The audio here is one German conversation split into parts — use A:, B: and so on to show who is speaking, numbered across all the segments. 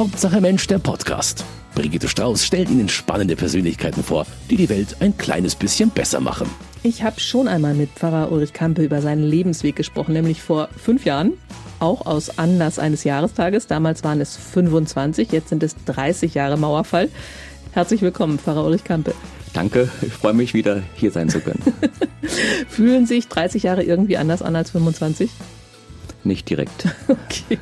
A: Hauptsache Mensch, der Podcast. Brigitte Strauß stellt Ihnen spannende Persönlichkeiten vor, die die Welt ein kleines bisschen besser machen.
B: Ich habe schon einmal mit Pfarrer Ulrich Kampe über seinen Lebensweg gesprochen, nämlich vor fünf Jahren. Auch aus Anlass eines Jahrestages. Damals waren es 25, jetzt sind es 30 Jahre Mauerfall. Herzlich willkommen, Pfarrer Ulrich Kampe.
C: Danke, ich freue mich wieder hier sein zu können.
B: Fühlen sich 30 Jahre irgendwie anders an als 25?
C: Nicht direkt.
B: Okay.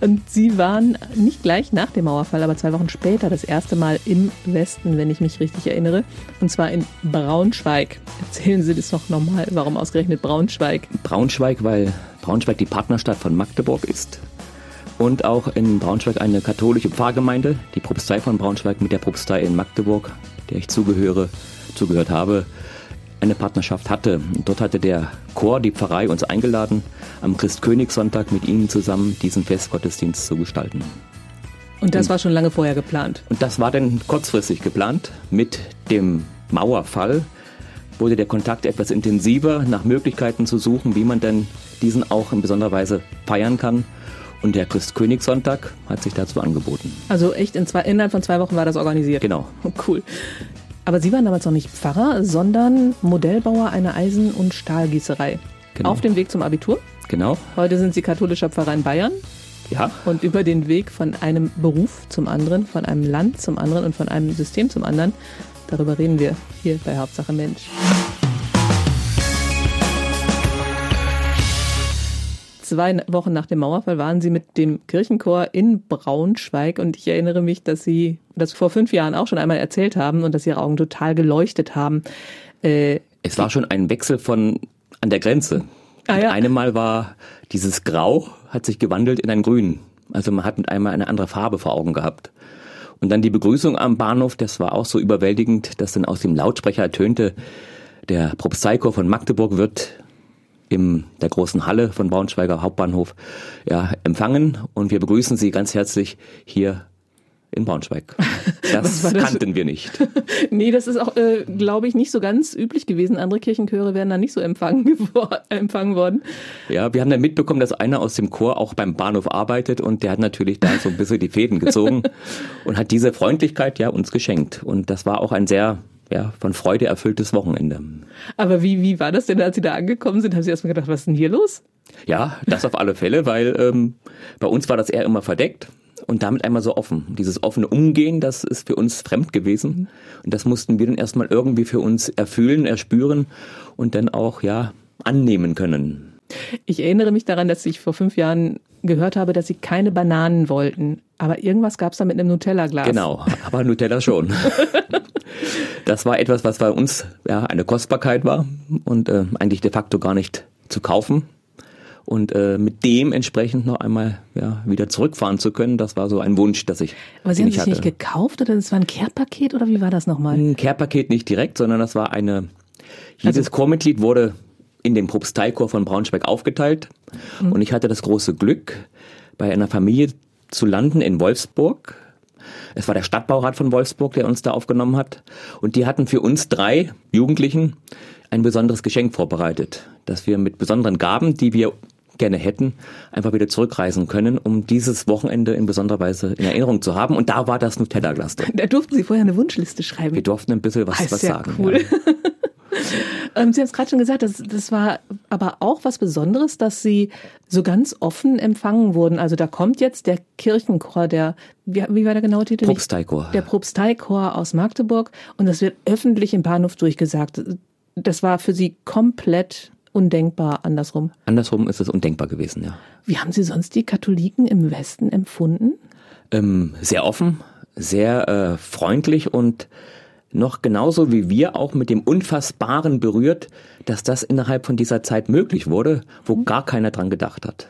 B: Und Sie waren nicht gleich nach dem Mauerfall, aber zwei Wochen später das erste Mal im Westen, wenn ich mich richtig erinnere. Und zwar in Braunschweig. Erzählen Sie das noch nochmal, warum ausgerechnet Braunschweig?
C: Braunschweig, weil Braunschweig die Partnerstadt von Magdeburg ist. Und auch in Braunschweig eine katholische Pfarrgemeinde, die Propstei von Braunschweig mit der Propstei in Magdeburg, der ich zugehöre, zugehört habe, eine Partnerschaft hatte. Und dort hatte der Chor, die Pfarrei, uns eingeladen, am Christkönigssonntag mit ihnen zusammen diesen Festgottesdienst zu gestalten.
B: Und das war schon lange vorher geplant?
C: Und das war dann kurzfristig geplant. Mit dem Mauerfall wurde der Kontakt etwas intensiver, nach Möglichkeiten zu suchen, wie man denn diesen auch in besonderer Weise feiern kann. Und der Christkönigssonntag hat sich dazu angeboten.
B: Also echt in zwei, innerhalb von zwei Wochen war das organisiert?
C: Genau.
B: Cool. Aber Sie waren damals noch nicht Pfarrer, sondern Modellbauer einer Eisen- und Stahlgießerei.
C: Genau.
B: Auf dem Weg zum Abitur.
C: Genau.
B: Heute sind Sie katholischer Pfarrer in Bayern.
C: Ja.
B: Und über den Weg von einem Beruf zum anderen, von einem Land zum anderen und von einem System zum anderen, darüber reden wir hier bei Hauptsache Mensch. Zwei Wochen nach dem Mauerfall waren Sie mit dem Kirchenchor in Braunschweig und ich erinnere mich, dass Sie das vor fünf Jahren auch schon einmal erzählt haben und dass Ihre Augen total geleuchtet haben.
C: Äh, es war schon ein Wechsel von an der Grenze. Ah, ja. Eine Mal war dieses Grau, hat sich gewandelt in ein Grün. Also man hat mit einmal eine andere Farbe vor Augen gehabt. Und dann die Begrüßung am Bahnhof, das war auch so überwältigend, dass dann aus dem Lautsprecher ertönte, der Propsteichor von Magdeburg wird in der großen Halle von Braunschweiger Hauptbahnhof ja, empfangen und wir begrüßen Sie ganz herzlich hier in Braunschweig. Das, das kannten wir nicht.
B: nee, das ist auch, äh, glaube ich, nicht so ganz üblich gewesen. Andere Kirchenchöre werden da nicht so empfangen, empfangen worden.
C: Ja, wir haben dann mitbekommen, dass einer aus dem Chor auch beim Bahnhof arbeitet und der hat natürlich da so ein bisschen die Fäden gezogen und hat diese Freundlichkeit ja uns geschenkt. Und das war auch ein sehr ja, von Freude erfülltes Wochenende.
B: Aber wie, wie war das denn, als Sie da angekommen sind? Haben Sie erstmal gedacht, was ist denn hier los?
C: Ja, das auf alle Fälle, weil ähm, bei uns war das eher immer verdeckt und damit einmal so offen. Dieses offene Umgehen, das ist für uns fremd gewesen. Und das mussten wir dann erstmal irgendwie für uns erfühlen, erspüren und dann auch, ja, annehmen können.
B: Ich erinnere mich daran, dass ich vor fünf Jahren gehört habe, dass sie keine Bananen wollten. Aber irgendwas gab es da mit einem Nutella-Glas.
C: Genau, aber Nutella schon. das war etwas, was bei uns ja eine Kostbarkeit war und äh, eigentlich de facto gar nicht zu kaufen. Und äh, mit dem entsprechend noch einmal ja, wieder zurückfahren zu können, das war so ein Wunsch, dass ich.
B: Aber Sie haben sich nicht gekauft oder das war ein Care-Paket oder wie war das nochmal?
C: Ein Care-Paket nicht direkt, sondern das war eine. Jedes also, Chormitglied wurde in den Propsteichor von Braunschweig aufgeteilt. Mhm. Und ich hatte das große Glück, bei einer Familie zu landen in Wolfsburg. Es war der Stadtbaurat von Wolfsburg, der uns da aufgenommen hat. Und die hatten für uns drei Jugendlichen ein besonderes Geschenk vorbereitet, dass wir mit besonderen Gaben, die wir gerne hätten, einfach wieder zurückreisen können, um dieses Wochenende in besonderer Weise in Erinnerung zu haben. Und da war das Nutella-Glas drin.
B: Da durften Sie vorher eine Wunschliste schreiben.
C: Wir durften ein bisschen was, was sagen.
B: Cool. Ja. Ähm, Sie haben es gerade schon gesagt, das, das war aber auch was Besonderes, dass Sie so ganz offen empfangen wurden. Also da kommt jetzt der Kirchenchor, der, wie, wie war der genaue Titel?
C: Propsteichor.
B: Der Propsteichor aus Magdeburg und das wird öffentlich im Bahnhof durchgesagt. Das war für Sie komplett undenkbar andersrum.
C: Andersrum ist es undenkbar gewesen, ja.
B: Wie haben Sie sonst die Katholiken im Westen empfunden?
C: Ähm, sehr offen, sehr äh, freundlich und noch genauso wie wir auch mit dem Unfassbaren berührt, dass das innerhalb von dieser Zeit möglich wurde, wo mhm. gar keiner dran gedacht hat.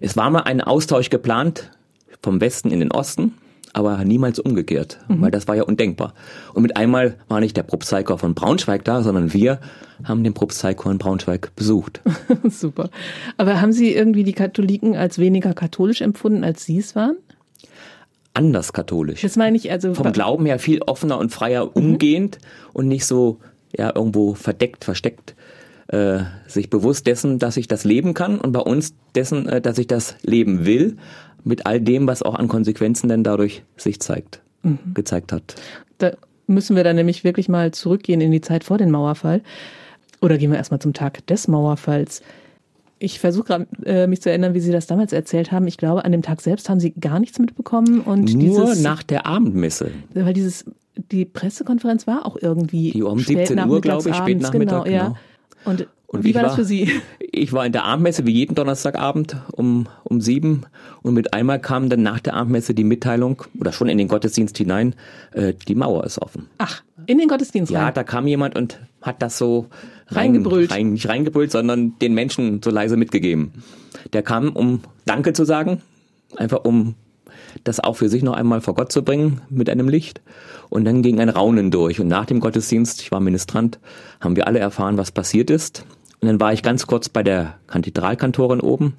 C: Es war mal ein Austausch geplant vom Westen in den Osten, aber niemals umgekehrt, mhm. weil das war ja undenkbar. Und mit einmal war nicht der Propsteichor von Braunschweig da, sondern wir haben den Propsteichor in Braunschweig besucht.
B: Super. Aber haben Sie irgendwie die Katholiken als weniger katholisch empfunden, als Sie es waren?
C: Anders katholisch.
B: Das meine ich also.
C: Vom Glauben her viel offener und freier mhm. umgehend und nicht so ja irgendwo verdeckt, versteckt. Äh, sich bewusst dessen, dass ich das leben kann und bei uns dessen, äh, dass ich das leben will, mit all dem, was auch an Konsequenzen denn dadurch sich zeigt, mhm. gezeigt hat.
B: Da müssen wir dann nämlich wirklich mal zurückgehen in die Zeit vor dem Mauerfall. Oder gehen wir erstmal zum Tag des Mauerfalls. Ich versuche gerade, äh, mich zu erinnern, wie Sie das damals erzählt haben. Ich glaube, an dem Tag selbst haben Sie gar nichts mitbekommen. Und
C: Nur
B: dieses,
C: nach der Abendmesse.
B: Weil dieses, die Pressekonferenz war auch irgendwie
C: die um 17 Uhr, glaube ich, spät Nachmittag. Genau, ja. Genau.
B: Und, und wie war, war das für Sie?
C: Ich war in der Abendmesse wie jeden Donnerstagabend um, um sieben und mit einmal kam dann nach der Abendmesse die Mitteilung, oder schon in den Gottesdienst hinein, äh, die Mauer ist offen.
B: Ach, in den Gottesdienst
C: Ja,
B: rein.
C: da kam jemand und hat das so reingebrüllt. Rein, nicht reingebrüllt, sondern den Menschen so leise mitgegeben. Der kam, um Danke zu sagen, einfach um das auch für sich noch einmal vor Gott zu bringen mit einem Licht. Und dann ging ein Raunen durch. Und nach dem Gottesdienst, ich war Ministrant, haben wir alle erfahren, was passiert ist. Und dann war ich ganz kurz bei der Kathedralkantorin oben,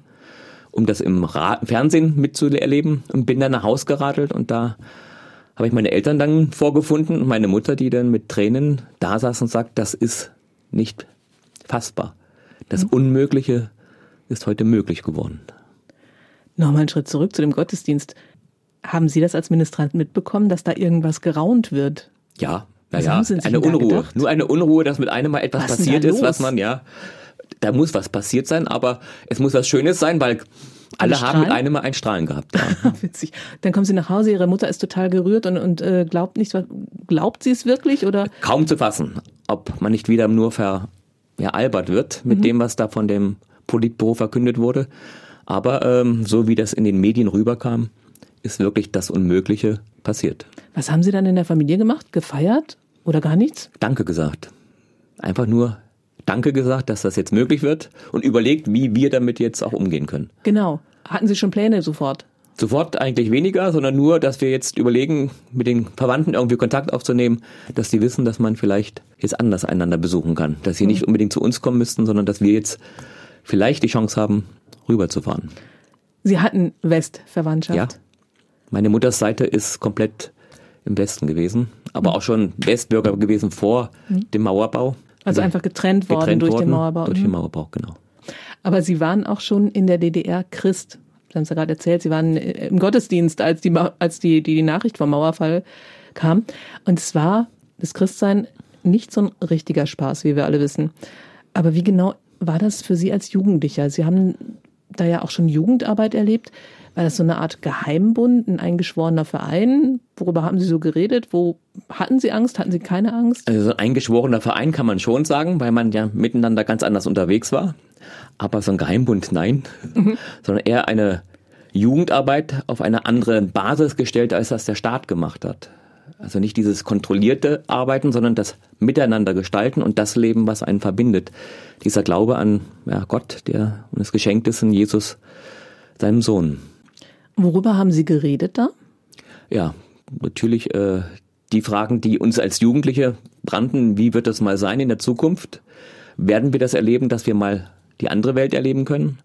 C: um das im Ra Fernsehen mitzuerleben und bin dann nach Haus geradelt und da habe ich meine Eltern dann vorgefunden und meine Mutter, die dann mit Tränen da saß und sagt, das ist nicht fassbar. Das mhm. Unmögliche ist heute möglich geworden.
B: Nochmal einen Schritt zurück zu dem Gottesdienst. Haben Sie das als Ministrant mitbekommen, dass da irgendwas geraunt wird?
C: Ja, naja, eine Unruhe. Nur eine Unruhe, dass mit einem mal etwas was passiert ist, was man, ja, da muss was passiert sein, aber es muss was Schönes sein, weil alle haben mit einem mal ein Strahlen gehabt. Ja.
B: Witzig. Dann kommen sie nach Hause, ihre Mutter ist total gerührt und, und äh, glaubt nicht, glaubt sie es wirklich oder?
C: Kaum zu fassen, ob man nicht wieder nur veralbert ja, wird mit mhm. dem, was da von dem Politbüro verkündet wurde. Aber ähm, so wie das in den Medien rüberkam, ist wirklich das Unmögliche passiert.
B: Was haben Sie dann in der Familie gemacht? Gefeiert oder gar nichts?
C: Danke gesagt. Einfach nur Danke gesagt, dass das jetzt möglich wird und überlegt, wie wir damit jetzt auch umgehen können.
B: Genau. Hatten Sie schon Pläne sofort?
C: Sofort eigentlich weniger, sondern nur, dass wir jetzt überlegen, mit den Verwandten irgendwie Kontakt aufzunehmen, dass sie wissen, dass man vielleicht jetzt anders einander besuchen kann. Dass sie mhm. nicht unbedingt zu uns kommen müssten, sondern dass wir jetzt vielleicht die Chance haben, rüberzufahren.
B: Sie hatten Westverwandtschaft?
C: Ja. Meine Mutters Seite ist komplett im Westen gewesen, aber auch schon Westbürger gewesen vor mhm. dem Mauerbau.
B: Also einfach getrennt worden
C: getrennt
B: durch
C: worden
B: den Mauerbau.
C: Durch den mhm. Mauerbau, genau.
B: Aber Sie waren auch schon in der DDR Christ. Sie haben es ja gerade erzählt, Sie waren im Gottesdienst, als die, als die, die, die Nachricht vom Mauerfall kam. Und es war das Christsein nicht so ein richtiger Spaß, wie wir alle wissen. Aber wie genau war das für Sie als Jugendlicher? Sie haben da ja auch schon Jugendarbeit erlebt. War das so eine Art Geheimbund, ein eingeschworener Verein? Worüber haben Sie so geredet? Wo hatten Sie Angst? Hatten Sie keine Angst?
C: Also ein eingeschworener Verein kann man schon sagen, weil man ja miteinander ganz anders unterwegs war. Aber so ein Geheimbund, nein. Mhm. Sondern eher eine Jugendarbeit auf eine andere Basis gestellt, als das der Staat gemacht hat. Also nicht dieses kontrollierte Arbeiten, sondern das Miteinander gestalten und das Leben, was einen verbindet. Dieser Glaube an ja, Gott, der uns geschenkt ist in Jesus, seinem Sohn.
B: Worüber haben Sie geredet da?
C: Ja, natürlich äh, die Fragen, die uns als Jugendliche brannten. Wie wird das mal sein in der Zukunft? Werden wir das erleben, dass wir mal die andere Welt erleben können?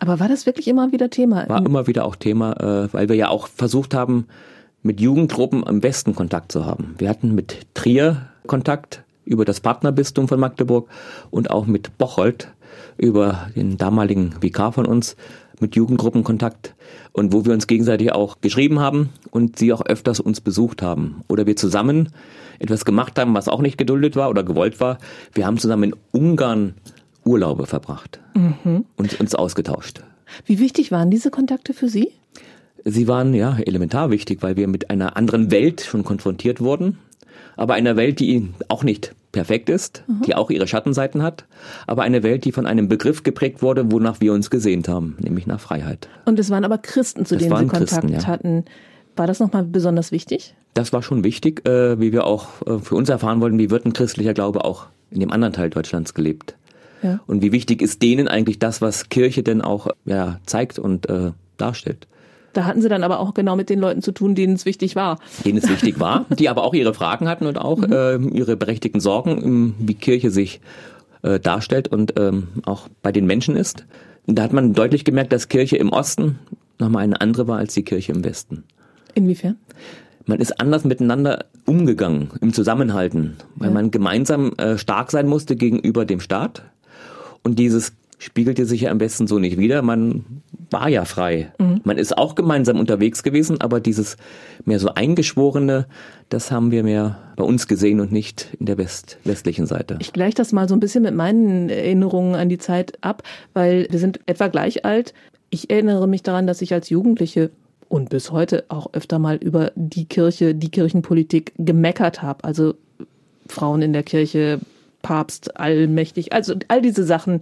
B: Aber war das wirklich immer wieder Thema?
C: War immer wieder auch Thema, äh, weil wir ja auch versucht haben, mit Jugendgruppen am besten Kontakt zu haben. Wir hatten mit Trier Kontakt über das Partnerbistum von Magdeburg und auch mit Bocholt über den damaligen Vikar von uns mit Jugendgruppen Kontakt und wo wir uns gegenseitig auch geschrieben haben und sie auch öfters uns besucht haben. Oder wir zusammen etwas gemacht haben, was auch nicht geduldet war oder gewollt war. Wir haben zusammen in Ungarn Urlaube verbracht mhm. und uns ausgetauscht.
B: Wie wichtig waren diese Kontakte für Sie?
C: Sie waren ja elementar wichtig, weil wir mit einer anderen Welt schon konfrontiert wurden, aber einer Welt, die auch nicht perfekt ist, mhm. die auch ihre Schattenseiten hat, aber eine Welt, die von einem Begriff geprägt wurde, wonach wir uns gesehnt haben, nämlich nach Freiheit.
B: Und es waren aber Christen, zu das denen Sie Kontakt Christen, ja. hatten. War das nochmal besonders wichtig?
C: Das war schon wichtig, äh, wie wir auch äh, für uns erfahren wollten, wie wird ein christlicher Glaube auch in dem anderen Teil Deutschlands gelebt. Ja. Und wie wichtig ist denen eigentlich das, was Kirche denn auch ja, zeigt und äh, darstellt.
B: Da hatten sie dann aber auch genau mit den Leuten zu tun, denen es wichtig war.
C: Denen es wichtig war, die aber auch ihre Fragen hatten und auch mhm. äh, ihre berechtigten Sorgen, wie Kirche sich äh, darstellt und ähm, auch bei den Menschen ist. Da hat man deutlich gemerkt, dass Kirche im Osten nochmal eine andere war als die Kirche im Westen.
B: Inwiefern?
C: Man ist anders miteinander umgegangen im Zusammenhalten, weil ja. man gemeinsam äh, stark sein musste gegenüber dem Staat. Und dieses spiegelte sich ja am besten so nicht wieder. Man war ja frei. Mhm. Man ist auch gemeinsam unterwegs gewesen, aber dieses mehr so eingeschworene, das haben wir mehr bei uns gesehen und nicht in der West westlichen Seite.
B: Ich gleiche das mal so ein bisschen mit meinen Erinnerungen an die Zeit ab, weil wir sind etwa gleich alt. Ich erinnere mich daran, dass ich als Jugendliche und bis heute auch öfter mal über die Kirche, die Kirchenpolitik gemeckert habe. Also Frauen in der Kirche, Papst allmächtig, also all diese Sachen,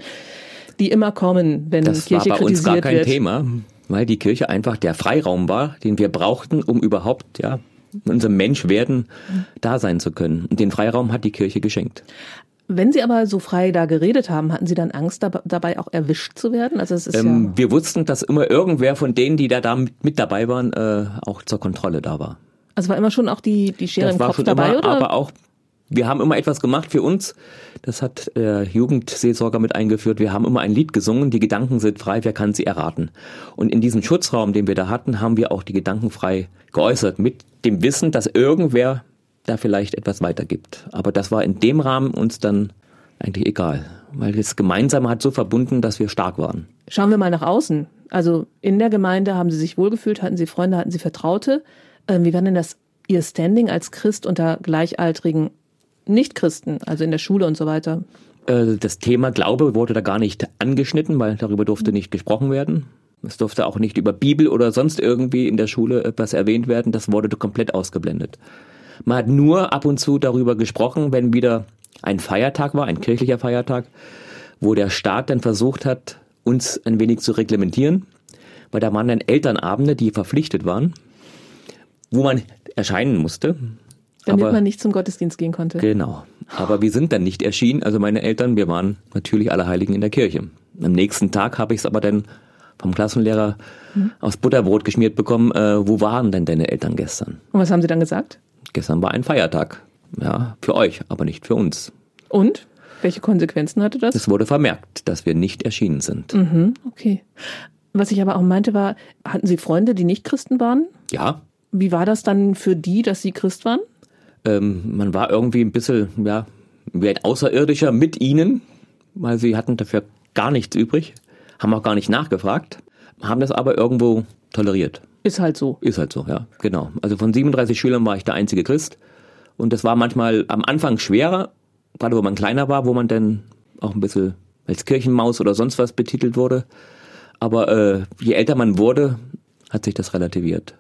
B: die immer kommen, wenn
C: das
B: Kirche
C: war bei uns gar kein
B: wird.
C: Thema, weil die Kirche einfach der Freiraum war, den wir brauchten, um überhaupt ja in unserem Menschwerden da sein zu können. Und den Freiraum hat die Kirche geschenkt.
B: Wenn Sie aber so frei da geredet haben, hatten Sie dann Angst dabei auch erwischt zu werden? Also es ist ähm,
C: ja wir wussten, dass immer irgendwer von denen, die da, da mit dabei waren, äh, auch zur Kontrolle da war.
B: Also war immer schon auch die, die Schere
C: das
B: im Kopf dabei,
C: immer,
B: oder?
C: Aber auch wir haben immer etwas gemacht für uns. Das hat der Jugendseelsorger mit eingeführt. Wir haben immer ein Lied gesungen. Die Gedanken sind frei. Wer kann sie erraten? Und in diesem Schutzraum, den wir da hatten, haben wir auch die Gedanken frei geäußert. Mit dem Wissen, dass irgendwer da vielleicht etwas weitergibt. Aber das war in dem Rahmen uns dann eigentlich egal. Weil das Gemeinsame hat so verbunden, dass wir stark waren.
B: Schauen wir mal nach außen. Also in der Gemeinde haben Sie sich wohlgefühlt, hatten Sie Freunde, hatten Sie Vertraute. Ähm, wie war denn das Ihr Standing als Christ unter Gleichaltrigen Nichtchristen, also in der Schule und so weiter?
C: Äh, das Thema Glaube wurde da gar nicht angeschnitten, weil darüber durfte nicht gesprochen werden. Es durfte auch nicht über Bibel oder sonst irgendwie in der Schule etwas erwähnt werden. Das wurde komplett ausgeblendet. Man hat nur ab und zu darüber gesprochen, wenn wieder ein Feiertag war, ein kirchlicher Feiertag, wo der Staat dann versucht hat, uns ein wenig zu reglementieren, weil da waren dann Elternabende, die verpflichtet waren, wo man erscheinen musste.
B: Damit
C: Aber-
B: man nicht zum Gottesdienst gehen konnte.
C: Genau. Aber wir sind dann nicht erschienen. Also meine Eltern, wir waren natürlich alle Heiligen in der Kirche. Am nächsten Tag habe ich es aber dann vom Klassenlehrer aus Butterbrot geschmiert bekommen. Äh, wo waren denn deine Eltern gestern?
B: Und was haben Sie dann gesagt?
C: Gestern war ein Feiertag. Ja, für euch, aber nicht für uns.
B: Und? Welche Konsequenzen hatte das?
C: Es wurde vermerkt, dass wir nicht erschienen sind.
B: Mhm, okay. Was ich aber auch meinte war, hatten Sie Freunde, die nicht Christen waren?
C: Ja,
B: Wie war das dann für die, dass Sie Christ waren?
C: Ähm, man war irgendwie ein bisschen, ja, wie ein Außerirdischer mit ihnen, weil sie hatten dafür gar nichts übrig, haben auch gar nicht nachgefragt, haben das aber irgendwo toleriert.
B: Ist halt so.
C: Ist halt so, ja, genau. Also von 37 Schülern war ich der einzige Christ. Und das war manchmal am Anfang schwerer, gerade wo man kleiner war, wo man dann auch ein bisschen als Kirchenmaus oder sonst was betitelt wurde. Aber äh, je älter man wurde, hat sich das relativiert.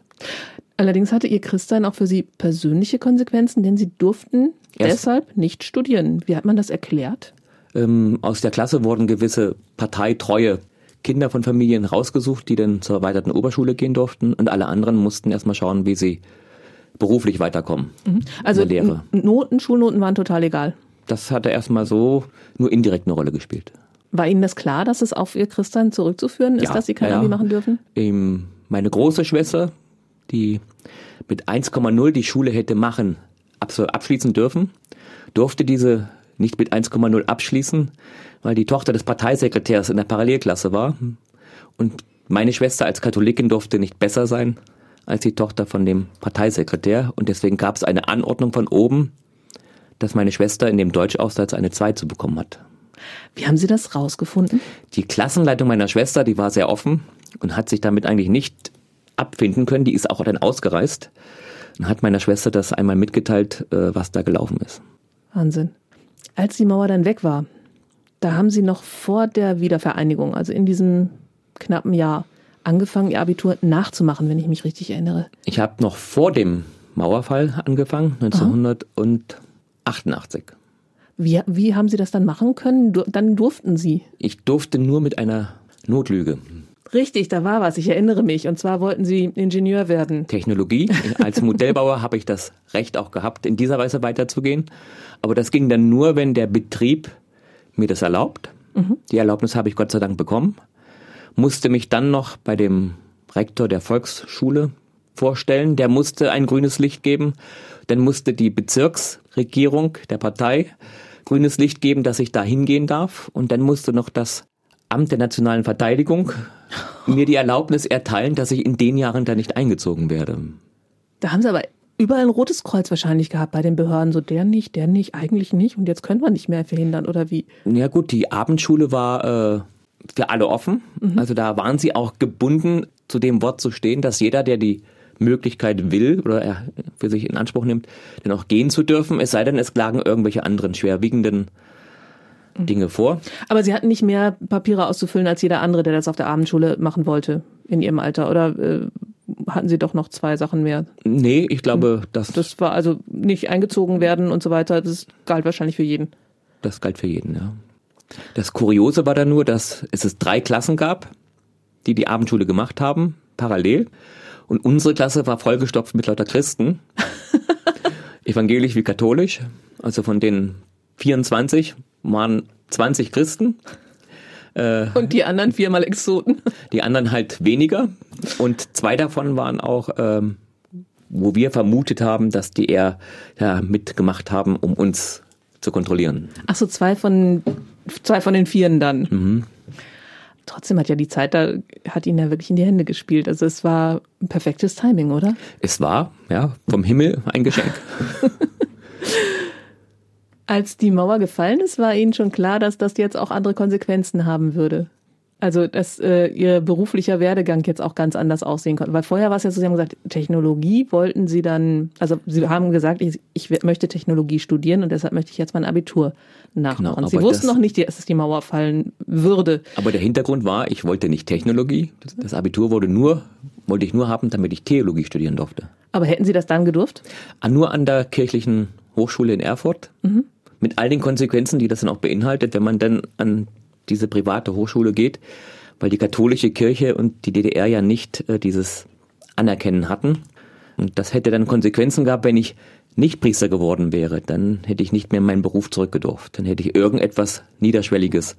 B: Allerdings hatte Ihr Christsein auch für Sie persönliche Konsequenzen, denn Sie durften
C: Erst-
B: deshalb nicht studieren. Wie hat man das erklärt?
C: Ähm, aus der Klasse wurden gewisse parteitreue Kinder von Familien rausgesucht, die dann zur erweiterten Oberschule gehen durften. Und alle anderen mussten erstmal schauen, wie sie beruflich weiterkommen.
B: Also
C: in der Lehre.
B: Noten, Schulnoten waren total egal.
C: Das hatte erstmal so nur indirekt eine Rolle gespielt.
B: War Ihnen das klar, dass es auf Ihr Christsein zurückzuführen ist,
C: Ja,
B: dass Sie kein
C: ja, ja.
B: Abi machen dürfen?
C: Ähm, meine große Schwester, die mit 1,0 die Schule hätte machen, abschließen dürfen, durfte diese nicht mit 1,0 abschließen, weil die Tochter des Parteisekretärs in der Parallelklasse war. Und meine Schwester als Katholikin durfte nicht besser sein als die Tochter von dem Parteisekretär. Und deswegen gab es eine Anordnung von oben, dass meine Schwester in dem Deutschaufsatz eine 2 zu bekommen hat.
B: Wie haben Sie das rausgefunden?
C: Die Klassenleitung meiner Schwester, die war sehr offen und hat sich damit eigentlich nicht abfinden können. Die ist auch dann ausgereist und hat meiner Schwester das einmal mitgeteilt, äh, was da gelaufen ist.
B: Wahnsinn. Als die Mauer dann weg war, da haben Sie noch vor der Wiedervereinigung, also in diesem knappen Jahr, angefangen, Ihr Abitur nachzumachen, wenn ich mich richtig erinnere.
C: Ich habe noch vor dem Mauerfall angefangen, 1988.
B: Wie, wie haben Sie das dann machen können? Du, dann durften Sie.
C: Ich durfte nur mit einer Notlüge.
B: Richtig, da war was, ich erinnere mich. Und zwar wollten Sie Ingenieur werden.
C: Technologie. Als Modellbauer habe ich das Recht auch gehabt, in dieser Weise weiterzugehen. Aber das ging dann nur, wenn der Betrieb mir das erlaubt. Die Erlaubnis habe ich Gott sei Dank bekommen. Musste mich dann noch bei dem Rektor der Volksschule vorstellen. Der musste ein grünes Licht geben. Dann musste die Bezirksregierung der Partei grünes Licht geben, dass ich da hingehen darf. Und dann musste noch das Amt der nationalen Verteidigung mir die Erlaubnis erteilen, dass ich in den Jahren da nicht eingezogen werde.
B: Da haben Sie aber überall ein rotes Kreuz wahrscheinlich gehabt bei den Behörden. So der nicht, der nicht, eigentlich nicht. Und jetzt können wir nicht mehr verhindern, oder wie?
C: Ja gut, die Abendschule war äh, für alle offen. Also da waren sie auch gebunden, zu dem Wort zu stehen, dass jeder, der die Möglichkeit will oder er für sich in Anspruch nimmt, dann auch gehen zu dürfen, es sei denn, es klagen irgendwelche anderen schwerwiegenden Dinge vor.
B: Aber Sie hatten nicht mehr Papiere auszufüllen als jeder andere, der das auf der Abendschule machen wollte in Ihrem Alter. Oder äh, hatten Sie doch noch zwei Sachen mehr?
C: Nee, ich glaube, das, das,
B: Das war also nicht eingezogen werden und so weiter. Das galt wahrscheinlich für jeden.
C: das galt für jeden, ja. Das Kuriose war dann nur, dass es es drei Klassen gab, die die Abendschule gemacht haben, parallel. Und unsere Klasse war vollgestopft mit lauter Christen. Evangelisch wie katholisch. Also von den 24 waren 20 Christen.
B: Und die anderen viermal Exoten.
C: Die anderen halt weniger. Und zwei davon waren auch, ähm, wo wir vermutet haben, dass die eher ja, mitgemacht haben, um uns zu kontrollieren.
B: Ach so, zwei von, zwei von den Vieren dann. Trotzdem hat ja die Zeit da, hat ihn ja wirklich in die Hände gespielt. Also es war ein perfektes Timing, oder?
C: Es war, ja, vom Himmel ein Geschenk.
B: Als die Mauer gefallen ist, war Ihnen schon klar, dass das jetzt auch andere Konsequenzen haben würde. Also, dass äh, Ihr beruflicher Werdegang jetzt auch ganz anders aussehen konnte. Weil vorher war es ja so, Sie haben gesagt, Technologie wollten Sie dann, also Sie haben gesagt, ich, ich möchte Technologie studieren und deshalb möchte ich jetzt mein Abitur nachmachen.
C: Genau,
B: Sie wussten
C: das-
B: noch nicht, dass es die Mauer fallen würde.
C: Aber der Hintergrund war, ich wollte nicht Technologie. Das- Abitur wurde nur, wollte ich nur haben, damit ich Theologie studieren durfte.
B: Aber hätten Sie das dann gedurft?
C: Ah, Nur an der kirchlichen Hochschule in Erfurt. Mit all den Konsequenzen, die das dann auch beinhaltet, wenn man dann an diese private Hochschule geht, weil die katholische Kirche und die DDR ja nicht äh, dieses Anerkennen hatten. Und das hätte dann Konsequenzen gehabt, wenn ich nicht Priester geworden wäre. Dann hätte ich nicht mehr in meinen Beruf zurückgedurft. Dann hätte ich irgendetwas Niederschwelliges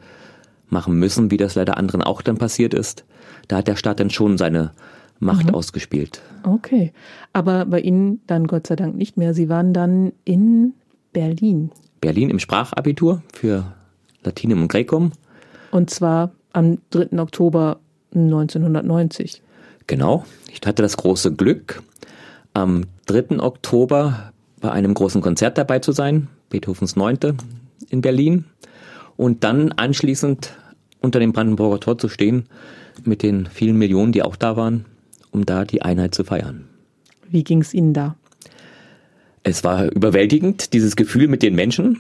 C: machen müssen, wie das leider anderen auch dann passiert ist. Da hat der Staat dann schon seine Macht ausgespielt.
B: Okay. Aber bei Ihnen dann Gott sei Dank nicht mehr. Sie waren dann in Berlin.
C: Berlin im Sprachabitur für Latinum und Graecum.
B: Und zwar am 3. Oktober 1990.
C: Genau. Ich hatte das große Glück, am 3. Oktober bei einem großen Konzert dabei zu sein, Beethovens Neunte in Berlin. Und dann anschließend unter dem Brandenburger Tor zu stehen mit den vielen Millionen, die auch da waren, um da die Einheit zu feiern.
B: Wie ging es Ihnen da?
C: Es war überwältigend, dieses Gefühl mit den Menschen.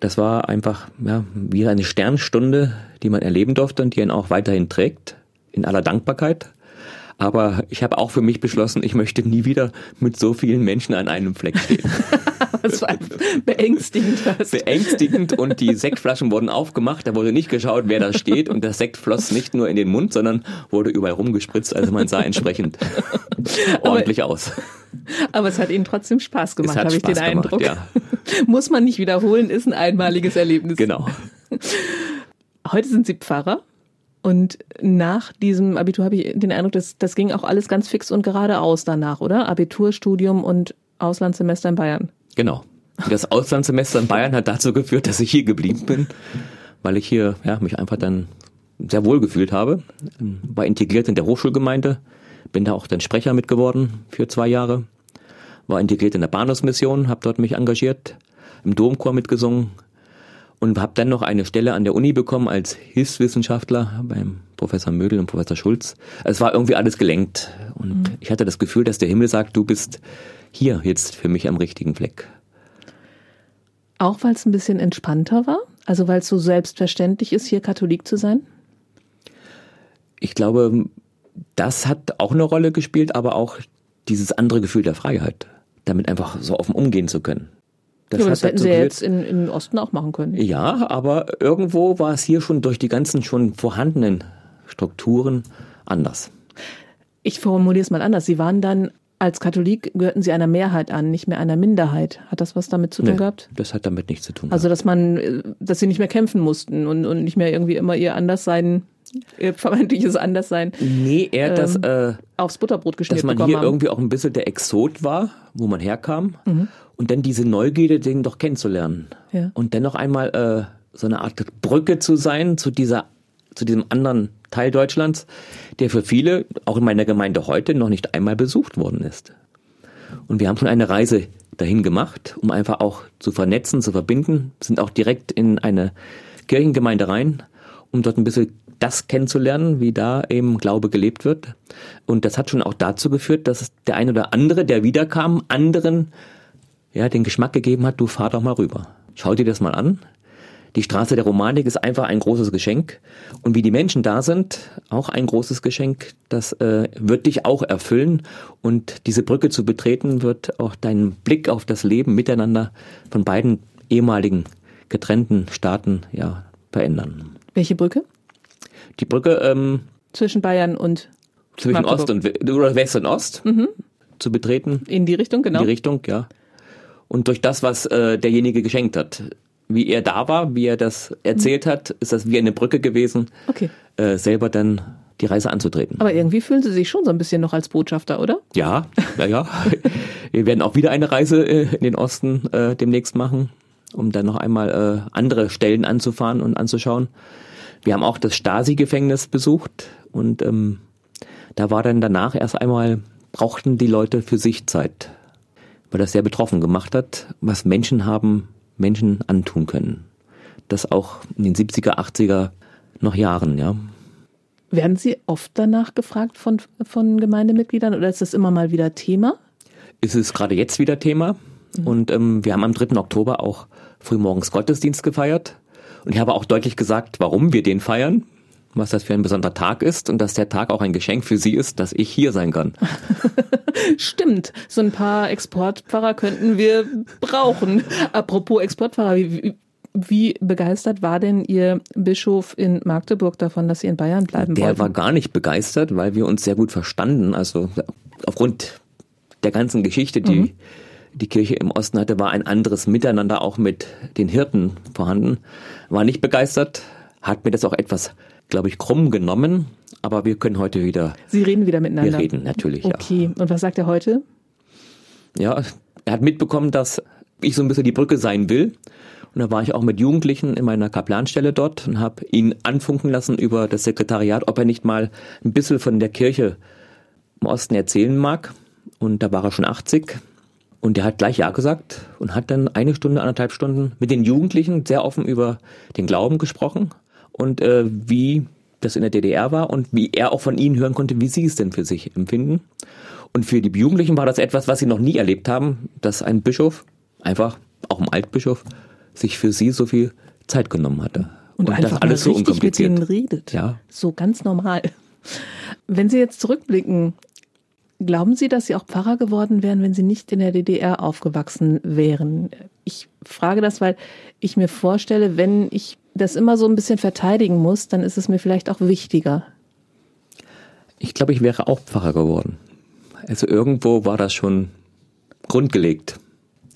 C: Das war einfach ja, wie eine Sternstunde, die man erleben durfte und die einen auch weiterhin trägt, in aller Dankbarkeit. Aber ich habe auch für mich beschlossen, ich möchte nie wieder mit so vielen Menschen an einem Fleck stehen.
B: Das war beängstigend. fast.
C: Beängstigend und die Sektflaschen wurden aufgemacht, da wurde nicht geschaut, wer da steht und der Sekt floss nicht nur in den Mund, sondern wurde überall rumgespritzt, also man sah entsprechend ordentlich aus.
B: Aber es hat Ihnen trotzdem Spaß gemacht, habe ich den
C: gemacht,
B: Eindruck.
C: ja.
B: Muss man nicht wiederholen, ist ein einmaliges Erlebnis.
C: Genau.
B: Heute sind Sie Pfarrer. Und nach diesem Abitur habe ich den Eindruck, dass das ging auch alles ganz fix und geradeaus danach, oder? Abitur, Studium und Auslandssemester in Bayern.
C: Genau. Das Auslandssemester in Bayern hat dazu geführt, dass ich hier geblieben bin, weil ich hier ja, mich einfach dann sehr wohl gefühlt habe. War integriert in der Hochschulgemeinde, bin da auch dann Sprecher mit geworden für zwei Jahre. War integriert in der Bahnhofsmission, habe dort mich engagiert, im Domchor mitgesungen und habe dann noch eine Stelle an der Uni bekommen als Hilfswissenschaftler beim Professor Mödel und Professor Schulz. Es war irgendwie alles gelenkt und ich hatte das Gefühl, dass der Himmel sagt, du bist hier jetzt für mich am richtigen Fleck.
B: Auch weil es ein bisschen entspannter war? Also weil es so selbstverständlich ist, hier Katholik zu sein?
C: Ich glaube, das hat auch eine Rolle gespielt, aber auch dieses andere Gefühl der Freiheit, damit einfach so offen umgehen zu können.
B: Ja, aber das hätten Sie ja jetzt in, im Osten auch machen können.
C: Ja, aber irgendwo war es hier schon durch die ganzen schon vorhandenen Strukturen anders.
B: Ich formuliere es mal anders. Sie waren dann als Katholik, gehörten Sie einer Mehrheit an, nicht mehr einer Minderheit. Hat das was damit zu tun
C: Nee,
B: gehabt?
C: das hat damit nichts zu tun.
B: Also, dass man, äh, dass Sie nicht mehr kämpfen mussten und, und nicht mehr irgendwie immer Ihr Anderssein, Ihr vermeintliches Anderssein
C: nee, eher, dass, äh,
B: aufs Butterbrot geschmiert
C: dass man hier
B: haben.
C: irgendwie auch ein bisschen der Exot war, wo man herkam.
B: Mhm.
C: Und dann diese Neugierde, den doch kennenzulernen.
B: Ja.
C: Und dann noch einmal äh, so eine Art Brücke zu sein zu dieser, zu diesem anderen Teil Deutschlands, der für viele, auch in meiner Gemeinde heute, noch nicht einmal besucht worden ist. Und wir haben schon eine Reise dahin gemacht, um einfach auch zu vernetzen, zu verbinden, sind auch direkt in eine Kirchengemeinde rein um dort ein bisschen das kennenzulernen, wie da eben Glaube gelebt wird. Und das hat schon auch dazu geführt, dass der eine oder andere, der wiederkam, anderen ja, den Geschmack gegeben hat, du fahr doch mal rüber. Schau dir das mal an. Die Straße der Romanik ist einfach ein großes Geschenk. Und wie die Menschen da sind, auch ein großes Geschenk. Das äh, wird dich auch erfüllen. Und diese Brücke zu betreten, wird auch deinen Blick auf das Leben miteinander von beiden ehemaligen getrennten Staaten ja verändern.
B: Welche Brücke?
C: Die Brücke ähm,
B: Zwischen Bayern und
C: zwischen
B: Magdeburg.
C: Ost und oder West und Ost zu betreten.
B: in die Richtung, genau.
C: in die Richtung, ja. Und durch das, was äh, derjenige geschenkt hat, wie er da war, wie er das erzählt hat, ist das wie eine Brücke gewesen,
B: Okay.
C: äh, selber dann die Reise anzutreten.
B: Aber irgendwie fühlen Sie sich schon so ein bisschen noch als Botschafter, oder?
C: Ja, ja, ja. Wir werden auch wieder eine Reise äh, in den Osten äh, demnächst machen, um dann noch einmal äh, andere Stellen anzufahren und anzuschauen. Wir haben auch das Stasi-Gefängnis besucht und ähm, da war dann danach erst einmal, brauchten die Leute für sich Zeit, weil das sehr betroffen gemacht hat, was Menschen haben Menschen antun können. Das auch in den 70er, 80er noch Jahren, ja.
B: Werden Sie oft danach gefragt von, von Gemeindemitgliedern oder ist das immer mal wieder Thema?
C: ist es gerade jetzt wieder Thema. Und ähm, wir haben am 3. Oktober auch frühmorgens Gottesdienst gefeiert. Und ich habe auch deutlich gesagt, warum wir den feiern, was das für ein besonderer Tag ist und dass der Tag auch ein Geschenk für Sie ist, dass ich hier sein kann.
B: Stimmt, so ein paar Exportpfarrer könnten wir brauchen. Apropos Exportpfarrer, wie, wie, begeistert war denn Ihr Bischof in Magdeburg davon, dass Sie in Bayern bleiben
C: Der
B: wollten?
C: war gar nicht begeistert, weil wir uns sehr gut verstanden. Also aufgrund der ganzen Geschichte, die die Kirche im Osten hatte, war ein anderes Miteinander auch mit den Hirten vorhanden. War nicht begeistert, hat mir das auch etwas, glaube ich, krumm genommen. Aber wir können heute wieder,
B: Sie reden wieder miteinander.
C: wir reden natürlich, ja.
B: Okay, und was sagt er heute?
C: Ja, er hat mitbekommen, dass ich so ein bisschen die Brücke sein will. Und da war ich auch mit Jugendlichen in meiner Kaplanstelle dort und habe ihn anfunken lassen über das Sekretariat, ob er nicht mal ein bisschen von der Kirche im Osten erzählen mag. Und da war er schon 80. Und er hat gleich Ja gesagt und hat dann eine Stunde, anderthalb Stunden mit den Jugendlichen sehr offen über den Glauben gesprochen und äh, wie das in der DDR war und wie er auch von ihnen hören konnte, wie sie es denn für sich empfinden. Und für die Jugendlichen war das etwas, was sie noch nie erlebt haben, dass ein Bischof, einfach auch ein Altbischof, sich für sie so viel Zeit genommen hatte.
B: Und, einfach
C: das alles so
B: richtig mit ihnen
C: unkompliziert.
B: redet.
C: Ja.
B: So ganz normal. Wenn Sie jetzt zurückblicken, glauben Sie, dass Sie auch Pfarrer geworden wären, wenn Sie nicht in der DDR aufgewachsen wären? Ich frage das, weil ich mir vorstelle, wenn ich das immer so ein bisschen verteidigen muss, dann ist es mir vielleicht auch wichtiger.
C: Ich glaube, ich wäre auch Pfarrer geworden. Also irgendwo war das schon grundgelegt.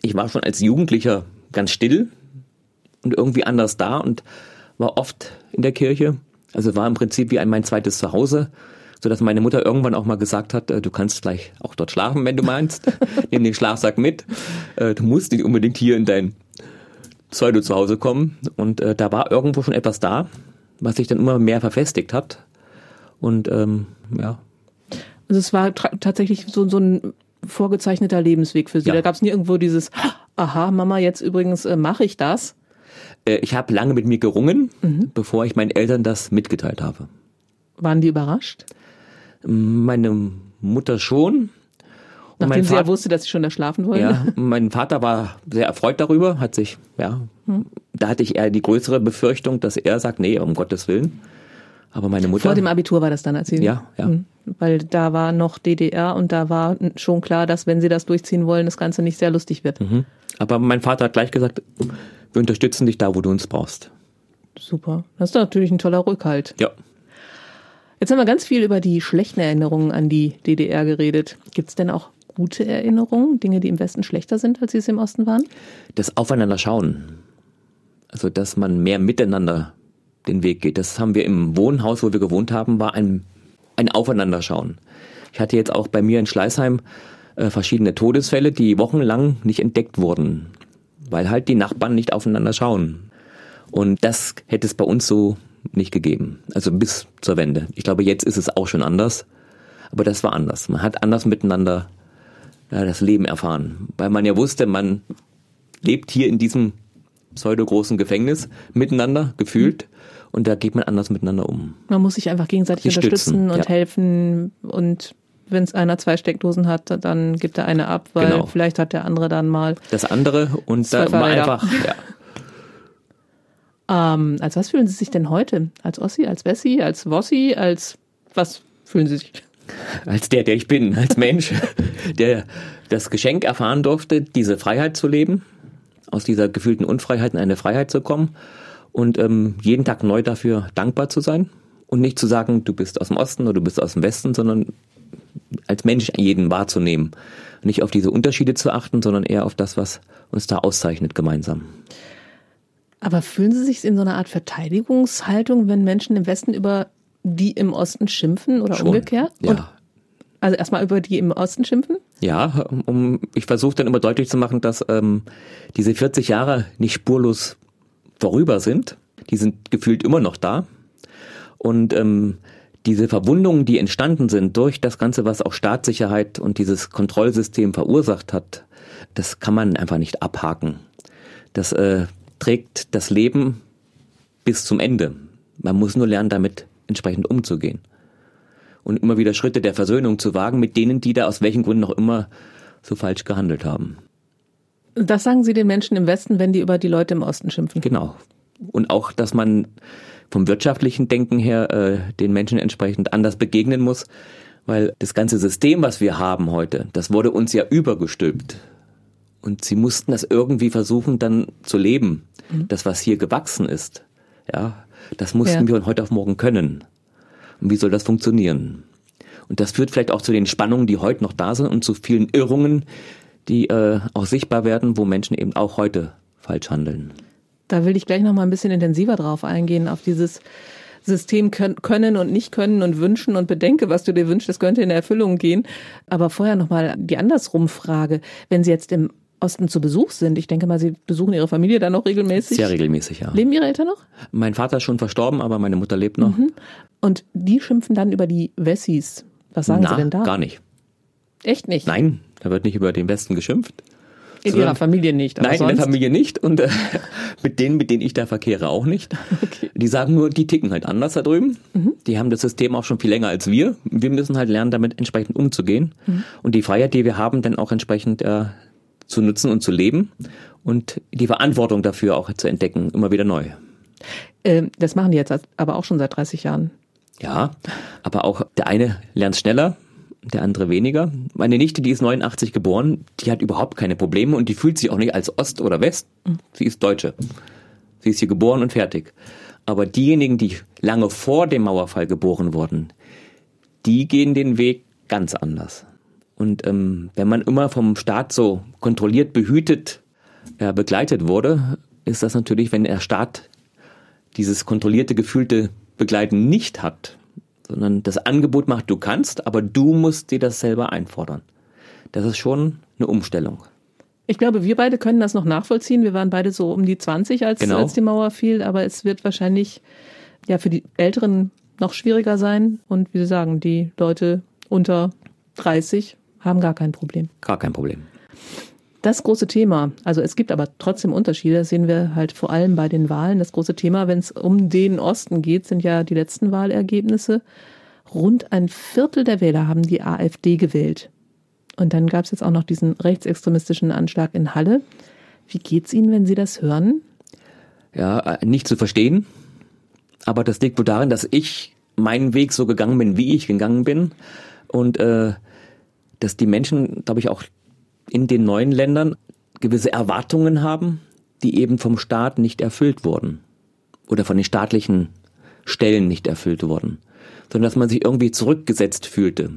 C: Ich war schon als Jugendlicher ganz still und irgendwie anders da und war oft in der Kirche. Also war im Prinzip wie ein mein zweites Zuhause, so dass meine Mutter irgendwann auch mal gesagt hat, äh, du kannst gleich auch dort schlafen, wenn du meinst. Nimm den Schlafsack mit. Äh, Du musst nicht unbedingt hier in dein Pseudo zu Hause kommen. Und äh, da war irgendwo schon etwas da, was sich dann immer mehr verfestigt hat. Und ähm, ja,
B: Also es war tatsächlich so, so ein vorgezeichneter Lebensweg für Sie.
C: Ja.
B: Da gab es nie irgendwo dieses, aha, Mama, jetzt übrigens äh, mache ich das.
C: Äh, Ich habe lange mit mir gerungen, bevor ich meinen Eltern das mitgeteilt habe.
B: Waren die überrascht?
C: Meine Mutter schon.
B: Nachdem sie ja wusste, dass sie schon da schlafen wollen.
C: ja, mein Vater war sehr erfreut darüber, hat sich, ja, da hatte ich eher die größere Befürchtung, dass er sagt, nee, um Gottes Willen. Aber meine Mutter,
B: Vor dem Abitur war das dann erzählt.
C: Ja, ja.
B: Weil da war noch DDR und da war schon klar, dass wenn sie das durchziehen wollen, das Ganze nicht sehr lustig wird.
C: Mhm. aber mein Vater hat gleich gesagt, wir unterstützen dich da, wo du uns brauchst.
B: Super. Das ist natürlich ein toller Rückhalt.
C: Ja.
B: Jetzt haben wir ganz viel über die schlechten Erinnerungen an die DDR geredet. Gibt es denn auch gute Erinnerungen, Dinge, die im Westen schlechter sind, als sie es im Osten waren?
C: das Aufeinander schauen. Also, dass man mehr miteinander den Weg geht. Das haben wir im Wohnhaus, wo wir gewohnt haben, war ein, ein Aufeinanderschauen. Ich hatte jetzt auch bei mir in Schleißheim äh, verschiedene Todesfälle, die wochenlang nicht entdeckt wurden, weil halt die Nachbarn nicht aufeinander schauen. Und das hätte es bei uns so nicht gegeben. Also bis zur Wende. Ich glaube, jetzt ist es auch schon anders. Aber das war anders. Man hat anders miteinander ja, das Leben erfahren. Weil man ja wusste, man lebt hier in diesem pseudo-großen Gefängnis miteinander, gefühlt. Und da geht man anders miteinander um.
B: Man muss sich einfach gegenseitig
C: Die
B: unterstützen
C: stützen,
B: und
C: ja.
B: helfen. Und wenn es einer zwei Steckdosen hat, dann gibt er eine ab, weil
C: Genau.
B: vielleicht hat der andere dann mal.
C: Das andere und da mal
B: Fahrräder.
C: einfach, ja.
B: Ähm, als was fühlen Sie sich denn heute? Als Ossi, als Wessi, als Wossi, als was fühlen Sie sich?
C: Als der, der ich bin, als Mensch, der das Geschenk erfahren durfte, diese Freiheit zu leben, aus dieser gefühlten Unfreiheit in eine Freiheit zu kommen und ähm, jeden Tag neu dafür dankbar zu sein und nicht zu sagen, du bist aus dem Osten oder du bist aus dem Westen, sondern als Mensch jeden wahrzunehmen. Nicht auf diese Unterschiede zu achten, sondern eher auf das, was uns da auszeichnet gemeinsam.
B: Aber fühlen Sie sich in so einer Art Verteidigungshaltung, wenn Menschen im Westen über die im Osten schimpfen oder
C: Schon.
B: umgekehrt?
C: Ja.
B: Und also erstmal über die im Osten schimpfen?
C: Ja, um, ich versuche dann immer deutlich zu machen, dass ähm, diese 40 Jahre nicht spurlos vorüber sind. Die sind gefühlt immer noch da. Und ähm, diese Verwundungen, die entstanden sind durch das Ganze, was auch Staatssicherheit und dieses Kontrollsystem verursacht hat, das kann man einfach nicht abhaken. Das äh, trägt das Leben bis zum Ende. Man muss nur lernen, damit entsprechend umzugehen und immer wieder Schritte der Versöhnung zu wagen mit denen, die da aus welchen Gründen auch immer so falsch gehandelt haben.
B: Das sagen Sie den Menschen im Westen, wenn die über die Leute im Osten schimpfen.
C: Genau. Und auch, dass man vom wirtschaftlichen Denken her äh, den Menschen entsprechend anders begegnen muss, weil das ganze System, was wir haben heute, das wurde uns ja übergestülpt. Und sie mussten das irgendwie versuchen dann zu leben. Das, was hier gewachsen ist, ja, das mussten
B: Ja.
C: wir von heute auf morgen können. Und wie soll das funktionieren? Und das führt vielleicht auch zu den Spannungen, die heute noch da sind und zu vielen Irrungen, die äh, auch sichtbar werden, wo Menschen eben auch heute falsch handeln.
B: Da will ich gleich noch mal ein bisschen intensiver drauf eingehen, auf dieses System können, und nicht können und wünschen und bedenke, was du dir wünschst, das könnte in Erfüllung gehen. Aber vorher noch mal die andersrum Frage. Wenn Sie jetzt im Osten zu Besuch sind, ich denke mal, Sie besuchen Ihre Familie dann noch regelmäßig.
C: Sehr regelmäßig, ja.
B: Leben Ihre Eltern noch?
C: Mein Vater ist schon verstorben, aber meine Mutter lebt noch.
B: Und die schimpfen dann über die Wessis. Was sagen
C: Na,
B: Sie denn da?
C: gar nicht.
B: Echt nicht?
C: Nein, da wird nicht über den Westen geschimpft.
B: In
C: sondern-
B: Ihrer Familie nicht.
C: Nein,
B: sonst?
C: in der Familie nicht und äh, mit denen, mit denen ich da verkehre, auch nicht. Die sagen nur, die ticken halt anders da drüben.
B: Mhm.
C: Die haben das System auch schon viel länger als wir. Wir müssen halt lernen, damit entsprechend umzugehen
B: Mhm.
C: und die Freiheit, die wir haben, dann auch entsprechend äh, zu nutzen und zu leben und die Verantwortung dafür auch zu entdecken, immer wieder neu.
B: Ähm, das machen die jetzt aber auch schon seit 30 Jahren.
C: Ja, aber auch der eine lernt schneller, der andere weniger. Meine Nichte, die ist 89 geboren, die hat überhaupt keine Probleme und die fühlt sich auch nicht als Ost oder West. Sie ist Deutsche. Sie ist hier geboren und fertig. Aber diejenigen, die lange vor dem Mauerfall geboren wurden, die gehen den Weg ganz anders. Und ähm, wenn man immer vom Staat so kontrolliert, behütet, äh, begleitet wurde, ist das natürlich, wenn der Staat dieses kontrollierte, gefühlte Begleiten nicht hat, sondern das Angebot macht, du kannst, aber du musst dir das selber einfordern. Das ist schon eine Umstellung.
B: Ich glaube, wir beide können das noch nachvollziehen. Wir waren beide so um die 20, als,
C: Genau.
B: als die Mauer fiel, aber es wird wahrscheinlich ja für die Älteren noch schwieriger sein. Und wie Sie sagen, die Leute unter 30 haben gar kein Problem.
C: Gar kein Problem.
B: Das große Thema, also es gibt aber trotzdem Unterschiede, das sehen wir halt vor allem bei den Wahlen. Das große Thema, wenn es um den Osten geht, sind ja die letzten Wahlergebnisse. Rund ein Viertel der Wähler haben die AfD gewählt. Und dann gab es jetzt auch noch diesen rechtsextremistischen Anschlag in Halle. Wie geht's Ihnen, wenn Sie das hören?
C: Ja, äh, nicht zu verstehen. Aber das liegt wohl darin, dass ich meinen Weg so gegangen bin, wie ich gegangen bin. Und äh, dass die Menschen, glaube ich, auch in den neuen Ländern gewisse Erwartungen haben, die eben vom Staat nicht erfüllt wurden. Oder von den staatlichen Stellen nicht erfüllt wurden. Sondern dass man sich irgendwie zurückgesetzt fühlte.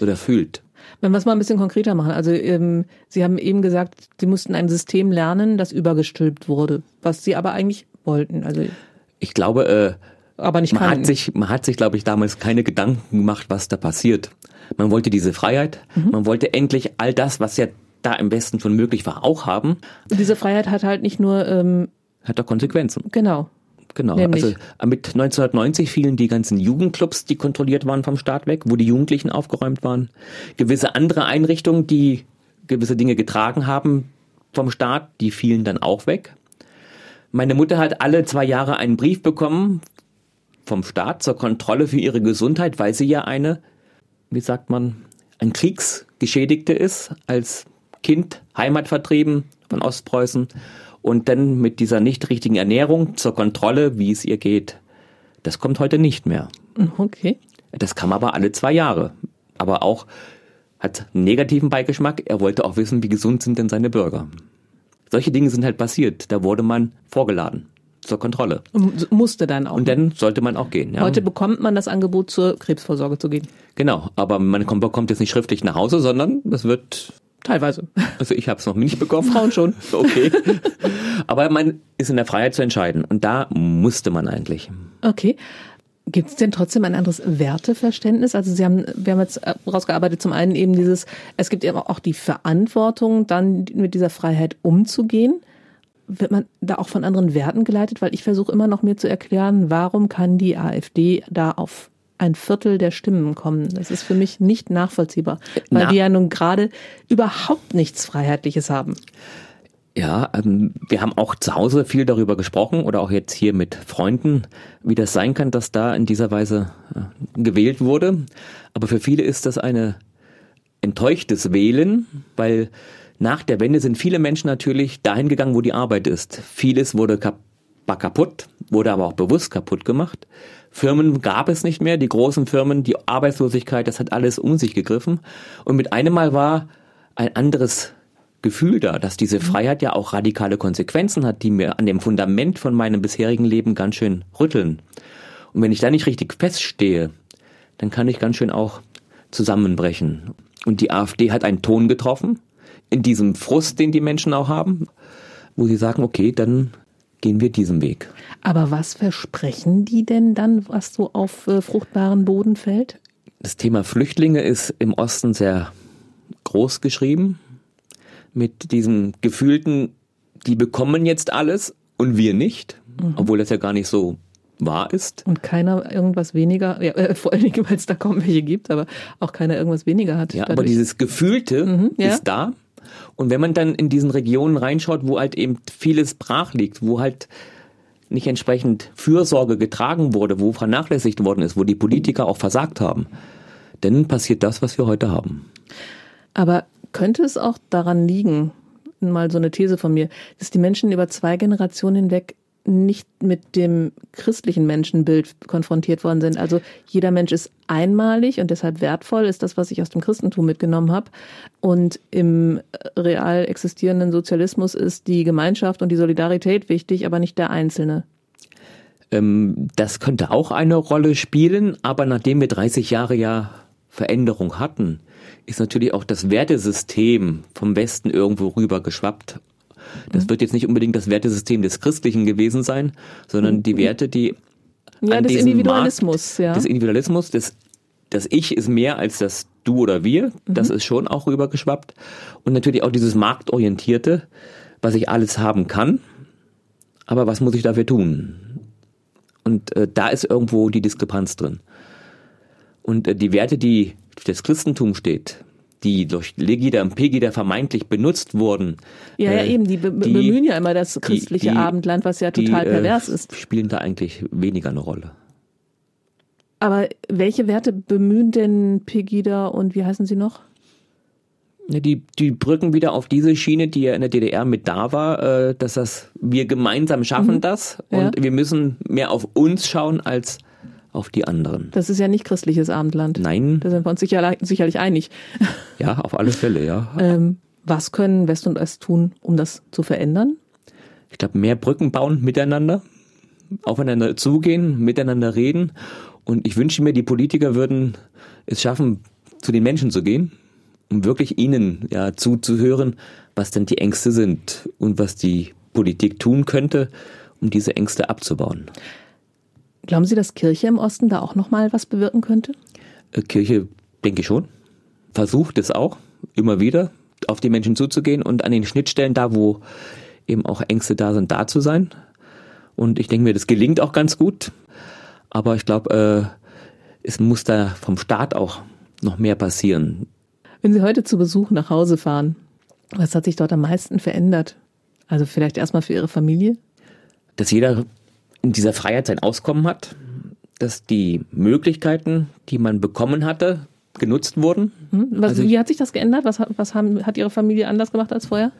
C: Oder fühlt.
B: Wenn wir es mal ein bisschen konkreter machen. Also ähm, Sie haben eben gesagt, Sie mussten ein System lernen, das übergestülpt wurde, was Sie aber eigentlich wollten. Also
C: Ich glaube, äh,
B: aber nicht
C: man
B: kannten.
C: hat sich, man hat sich, glaube ich, damals keine Gedanken gemacht, was da passiert. Man wollte diese Freiheit, man wollte endlich all das, was ja da im Westen schon möglich war, auch haben.
B: Diese Freiheit hat halt nicht nur ähm,
C: Hat doch Konsequenzen.
B: genau.
C: Genau.
B: Nämlich?
C: Also mit 1990 fielen die ganzen Jugendclubs, die kontrolliert waren vom Staat weg, wo die Jugendlichen aufgeräumt waren. Gewisse andere Einrichtungen, die gewisse Dinge getragen haben vom Staat, die fielen dann auch weg. Meine Mutter hat alle zwei Jahre einen Brief bekommen vom Staat zur Kontrolle für ihre Gesundheit, weil sie ja eine, wie sagt man, ein Kriegsgeschädigte ist, als Kind Heimat vertrieben von Ostpreußen und dann mit dieser nicht richtigen Ernährung zur Kontrolle, wie es ihr geht. Das kommt heute nicht mehr.
B: Okay.
C: Das kam aber alle zwei Jahre. Aber auch hat einen negativen Beigeschmack. Er wollte auch wissen, wie gesund sind denn seine Bürger. Solche Dinge sind halt passiert. Da wurde man vorgeladen zur Kontrolle.
B: Und musste dann auch.
C: Und dann sollte man auch gehen. Ja.
B: Heute bekommt man das Angebot, zur Krebsvorsorge zu gehen.
C: Genau, aber man kommt, bekommt jetzt nicht schriftlich nach Hause, sondern es wird
B: Teilweise.
C: Also ich habe es noch nicht bekommen.
B: Frauen schon.
C: Okay. Aber man ist in der Freiheit zu entscheiden. Und da musste man eigentlich.
B: Okay. Gibt es denn trotzdem ein anderes Werteverständnis? Also Sie haben, wir haben jetzt rausgearbeitet, zum einen eben dieses, es gibt eben auch die Verantwortung, dann mit dieser Freiheit umzugehen. Wird man da auch von anderen Werten geleitet? Weil ich versuche immer noch mir zu erklären, warum kann die AfD da auf ein Viertel der Stimmen kommen. Das ist für mich nicht nachvollziehbar, weil Na, die ja nun gerade überhaupt nichts Freiheitliches haben.
C: Ja, ähm, wir haben auch zu Hause viel darüber gesprochen oder auch jetzt hier mit Freunden, wie das sein kann, dass da in dieser Weise äh, gewählt wurde. Aber für viele ist das eine enttäuschtes Wählen, weil nach der Wende sind viele Menschen natürlich dahin gegangen, wo die Arbeit ist. Vieles wurde kaputt, wurde aber auch bewusst kaputt gemacht. Firmen gab es nicht mehr, die großen Firmen, die Arbeitslosigkeit, das hat alles um sich gegriffen. Und mit einem Mal war ein anderes Gefühl da, dass diese mhm. Freiheit ja auch radikale Konsequenzen hat, die mir an dem Fundament von meinem bisherigen Leben ganz schön rütteln. Und wenn ich da nicht richtig feststehe, dann kann ich ganz schön auch zusammenbrechen. Und die AfD hat einen Ton getroffen, in diesem Frust, den die Menschen auch haben, wo sie sagen, okay, dann gehen wir diesen Weg.
B: Aber was versprechen die denn dann, was so auf äh, fruchtbaren Boden fällt?
C: Das Thema Flüchtlinge ist im Osten sehr groß geschrieben. Mit diesem gefühlten, die bekommen jetzt alles und wir nicht. Mhm. Obwohl das ja gar nicht so wahr ist.
B: Und keiner irgendwas weniger, ja, äh, vor allen Dingen, weil es da kaum welche gibt, aber auch keiner irgendwas weniger hat.
C: Ja, dadurch. aber dieses Gefühlte mhm, ja. ist da. Und wenn man dann in diesen Regionen reinschaut, wo halt eben vieles brach liegt, wo halt nicht entsprechend Fürsorge getragen wurde, wo vernachlässigt worden ist, wo die Politiker auch versagt haben, dann passiert das, was wir heute haben.
B: Aber könnte es auch daran liegen, mal so eine These von mir, dass die Menschen über zwei Generationen hinweg nicht mit dem christlichen Menschenbild konfrontiert worden sind. Also jeder Mensch ist einmalig und deshalb wertvoll, ist das, was ich aus dem Christentum mitgenommen habe. Und im real existierenden Sozialismus ist die Gemeinschaft und die Solidarität wichtig, aber nicht der Einzelne.
C: Ähm, das könnte auch eine Rolle spielen, aber nachdem wir 30 Jahre ja Veränderung hatten, ist natürlich auch das Wertesystem vom Westen irgendwo rüber geschwappt das mhm. wird jetzt nicht unbedingt das Wertesystem des Christlichen gewesen sein, sondern die mhm. Werte, die
B: ja, des Individualismus,
C: Markt, ja. des Individualismus, des das Ich ist mehr als das Du oder Wir, das mhm. ist schon auch rübergeschwappt. Und natürlich auch dieses Marktorientierte, was ich alles haben kann, aber was muss ich dafür tun? Und äh, da ist irgendwo die Diskrepanz drin. Und äh, die Werte, die das Christentum steht, die durch Legida und Pegida vermeintlich benutzt wurden.
B: Ja, ja, äh, eben, die, be die, bemühen ja immer das christliche die, Abendland, was ja total die, äh, pervers ist.
C: Spielen da eigentlich weniger eine Rolle.
B: Aber welche Werte bemühen denn Pegida und wie heißen sie noch?
C: Die, die brücken wieder auf diese Schiene, die ja in der DDR mit da war, äh, dass das wir gemeinsam schaffen mhm. das und ja. wir müssen mehr auf uns schauen als auf die anderen.
B: Das ist ja nicht christliches Abendland.
C: Nein.
B: Da sind wir uns sicher, sicherlich einig.
C: Ja, auf alle Fälle, ja.
B: ähm, was können West und Ost tun, um das zu verändern?
C: Ich glaube, mehr Brücken bauen miteinander, aufeinander zugehen, miteinander reden. Und ich wünsche mir, die Politiker würden es schaffen, zu den Menschen zu gehen, um wirklich ihnen ja zuzuhören, was denn die Ängste sind und was die Politik tun könnte, um diese Ängste abzubauen.
B: Glauben Sie, dass Kirche im Osten da auch nochmal was bewirken könnte?
C: Äh, Kirche, denke ich schon. Versucht es auch, immer wieder auf die Menschen zuzugehen und an den Schnittstellen da, wo eben auch Ängste da sind, da zu sein. Und ich denke mir, das gelingt auch ganz gut. Aber ich glaube, äh, es muss da vom Staat auch noch mehr passieren.
B: Wenn Sie heute zu Besuch nach Hause fahren, was hat sich dort am meisten verändert? Also vielleicht erstmal für Ihre Familie?
C: dass jeder dieser Freiheit sein Auskommen hat, dass die Möglichkeiten, die man bekommen hatte, genutzt wurden.
B: Hm? Was,
C: Also
B: wie hat sich das geändert? Was, hat- was haben, hat Ihre Familie anders gemacht als vorher?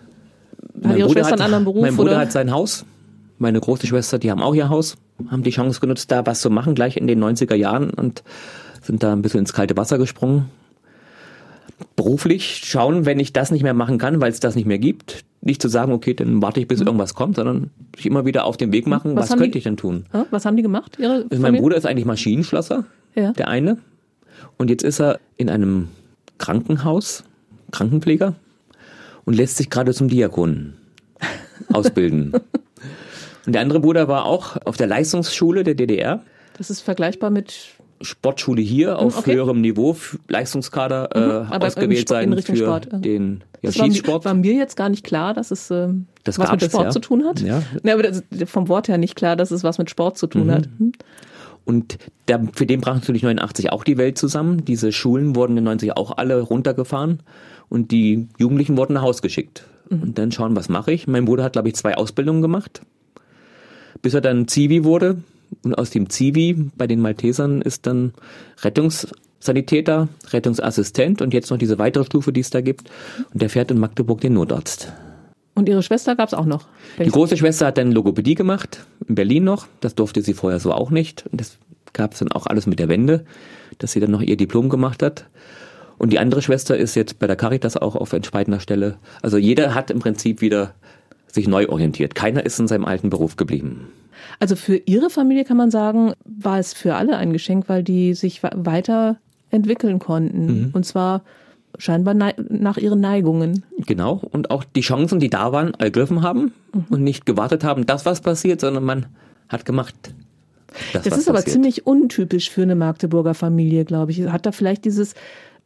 B: Hat Ihre
C: Bruder
B: Schwester einen anderen Beruf?
C: Mein Bruder
B: oder?
C: hat sein Haus. Meine große Schwester, die haben auch ihr Haus, haben die Chance genutzt, da was zu machen, gleich in den 90er Jahren und sind da ein bisschen ins kalte Wasser gesprungen. Beruflich schauen, wenn ich das nicht mehr machen kann, weil es das nicht mehr gibt, nicht zu sagen, okay, dann warte ich, bis irgendwas kommt, sondern sich immer wieder auf den Weg machen,
B: Mhm. Was
C: was, könnte
B: die-
C: ich denn tun?
B: Was haben die gemacht? Ihre
C: Also mein
B: Familie?
C: Bruder ist eigentlich Maschinenschlosser,
B: Ja.
C: der eine. Und jetzt ist er in einem Krankenhaus, Krankenpfleger, und lässt sich gerade zum Diakon ausbilden. Und der andere Bruder war auch auf der Leistungsschule der DDR.
B: Das ist vergleichbar mit
C: Sportschule hier auf
B: okay.
C: höherem Niveau, Leistungskader äh,
B: aber im
C: ausgewählt sein für
B: Sport, ja.
C: den ja,
B: Das war, mir-
C: Schießsport.
B: war mir jetzt gar nicht klar, dass es ähm,
C: Das
B: was mit Sport
C: ja.
B: zu tun hat.
C: Ja.
B: Nee, aber das, vom Wort her nicht klar, dass es was mit Sport zu tun hat. Hm?
C: Und der, für den brach natürlich 89 auch die Welt zusammen. Diese Schulen wurden in 90 auch alle runtergefahren und die Jugendlichen wurden nach Haus geschickt. Und dann schauen, was mache ich. Mein Bruder hat, glaube ich, zwei Ausbildungen gemacht, bis er dann Zivi wurde. Und aus dem Zivi bei den Maltesern ist dann Rettungssanitäter, Rettungsassistent und jetzt noch diese weitere Stufe, die es da gibt. Und der fährt in Magdeburg den Notarzt.
B: Und ihre Schwester gab es auch noch.
C: Die große Schwester hat dann Logopädie gemacht, in Berlin noch. Das durfte sie vorher so auch nicht. Und das gab es dann auch alles mit der Wende, dass sie dann noch ihr Diplom gemacht hat. Und die andere Schwester ist jetzt bei der Caritas auch auf entscheidender Stelle. Also jeder hat im Prinzip wieder sich neu orientiert. Keiner ist in seinem alten Beruf geblieben.
B: Also für ihre Familie kann man sagen, war es für alle ein Geschenk, weil die sich weiterentwickeln konnten.
C: Mhm.
B: Und zwar scheinbar nach ihren Neigungen.
C: Genau. Und auch die Chancen, die da waren, ergriffen haben und nicht gewartet haben, dass was passiert, sondern man hat gemacht.
B: Das
C: was
B: ist aber
C: passiert.
B: ziemlich untypisch für eine Magdeburger Familie, glaube ich. Hat da vielleicht dieses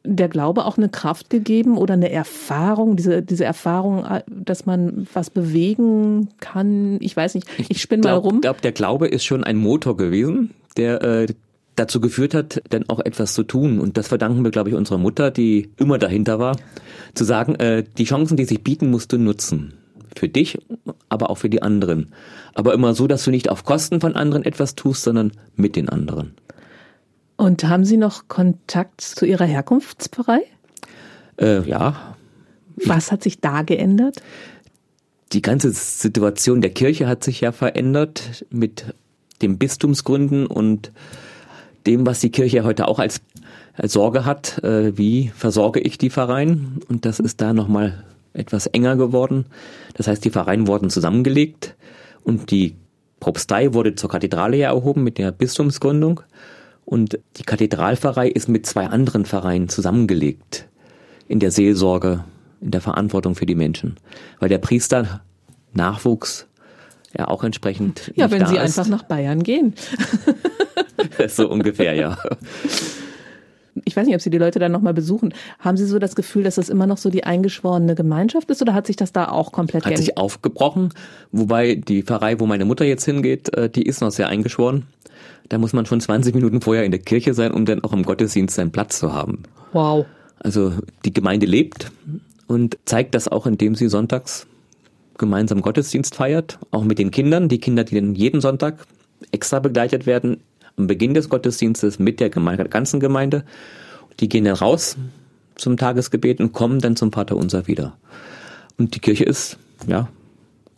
B: der Glaube auch eine Kraft gegeben oder eine Erfahrung, diese, diese Erfahrung, äh, dass man was bewegen kann? Ich weiß nicht, ich spinne mal rum.
C: glaube, der Glaube ist schon ein Motor gewesen, der äh, dazu geführt hat, dann auch etwas zu tun. Und das verdanken wir, glaube ich, unserer Mutter, die immer dahinter war, zu sagen, äh, die Chancen, die sich bieten, musst du nutzen. Für dich, aber auch für die anderen. Aber immer so, dass du nicht auf Kosten von anderen etwas tust, sondern mit den anderen.
B: Und haben Sie noch Kontakt zu Ihrer Herkunftspfarrei?
C: Äh, ja,
B: Was hat sich da geändert?
C: die ganze Situation der Kirche hat sich ja verändert mit dem Bistumsgründen und dem, was die Kirche heute auch als, als Sorge hat. Äh, wie versorge ich die Pfarreien? Und das ist da nochmal etwas enger geworden. Das heißt, die Pfarreien wurden zusammengelegt und die Propstei wurde zur Kathedrale ja erhoben mit der Bistumsgründung. Und die Kathedralpfarrei ist mit zwei anderen Pfarreien zusammengelegt in der Seelsorge, in der Verantwortung für die Menschen. Weil der Priester Nachwuchs ja auch entsprechend
B: Ja, wenn Sie
C: ist.
B: einfach nach Bayern gehen.
C: so ungefähr, ja.
B: Ich weiß nicht, ob Sie die Leute dann nochmal besuchen. Haben Sie so das Gefühl, dass das immer noch so die eingeschworene Gemeinschaft ist oder hat sich das da auch komplett
C: Hat
B: geändert?
C: sich aufgebrochen, wobei die Pfarrei, wo meine Mutter jetzt hingeht, äh, die ist noch sehr eingeschworen. Da muss man schon 20 Minuten vorher in der Kirche sein, um dann auch im Gottesdienst seinen Platz zu haben.
B: Wow.
C: Also die Gemeinde lebt und zeigt das auch, indem sie sonntags gemeinsam Gottesdienst feiert, auch mit den Kindern. Die Kinder, die dann jeden Sonntag extra begleitet werden, am Beginn des Gottesdienstes mit der Gemeinde, ganzen Gemeinde. Die gehen dann raus zum Tagesgebet und kommen dann zum Vater Unser wieder. Und die Kirche ist, ja,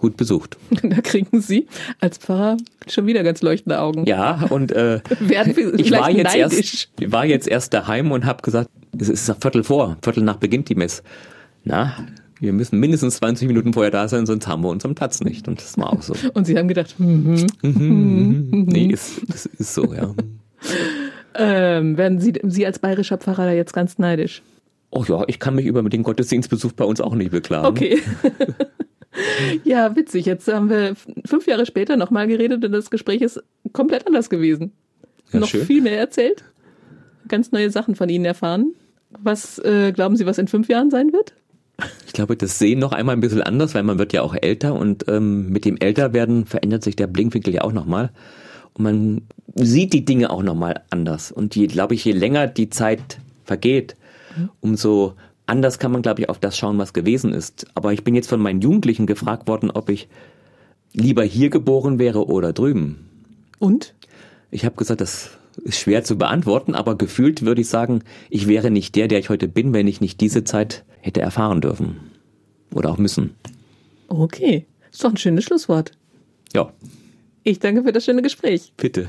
C: gut besucht.
B: Da kriegen Sie als Pfarrer schon wieder ganz leuchtende Augen.
C: Ja, und äh, ich
B: vielleicht
C: war jetzt
B: neidisch.
C: erst, ich war jetzt erst daheim und habe gesagt, es ist Viertel vor, Viertel nach beginnt die Mess. Na, wir müssen mindestens 20 Minuten vorher da sein, sonst haben wir unseren Platz nicht. Und das war auch so.
B: Und Sie haben gedacht, hm, hm.
C: Nee, ist, das ist so, ja.
B: Ähm, werden Sie, Sie als bayerischer Pfarrer da jetzt ganz neidisch?
C: Oh ja, ich kann mich über den Gottesdienstbesuch bei uns auch nicht beklagen.
B: Okay. ja, witzig. Jetzt haben wir fünf Jahre später nochmal geredet und das Gespräch ist komplett anders gewesen.
C: Ja,
B: Noch
C: schön.
B: viel mehr erzählt. Ganz neue Sachen von Ihnen erfahren. Was äh, glauben Sie, was in fünf Jahren sein wird?
C: Ich glaube, das Sehen noch einmal ein bisschen anders, weil man wird ja auch älter und ähm, mit dem Älterwerden verändert sich der Blinkwinkel ja auch nochmal. Und man sieht die Dinge auch nochmal anders. Und je, glaube ich, je länger die Zeit vergeht, umso anders kann man, glaube ich, auf das schauen, was gewesen ist. Aber ich bin jetzt von meinen Jugendlichen gefragt worden, ob ich lieber hier geboren wäre oder drüben.
B: Und?
C: Ich habe gesagt, das ist schwer zu beantworten, aber gefühlt würde ich sagen, ich wäre nicht der, der ich heute bin, wenn ich nicht diese Zeit hätte erfahren dürfen. Oder auch müssen.
B: Okay, ist doch ein schönes Schlusswort.
C: Ja,
B: Ich danke für das schöne Gespräch.
C: bitte.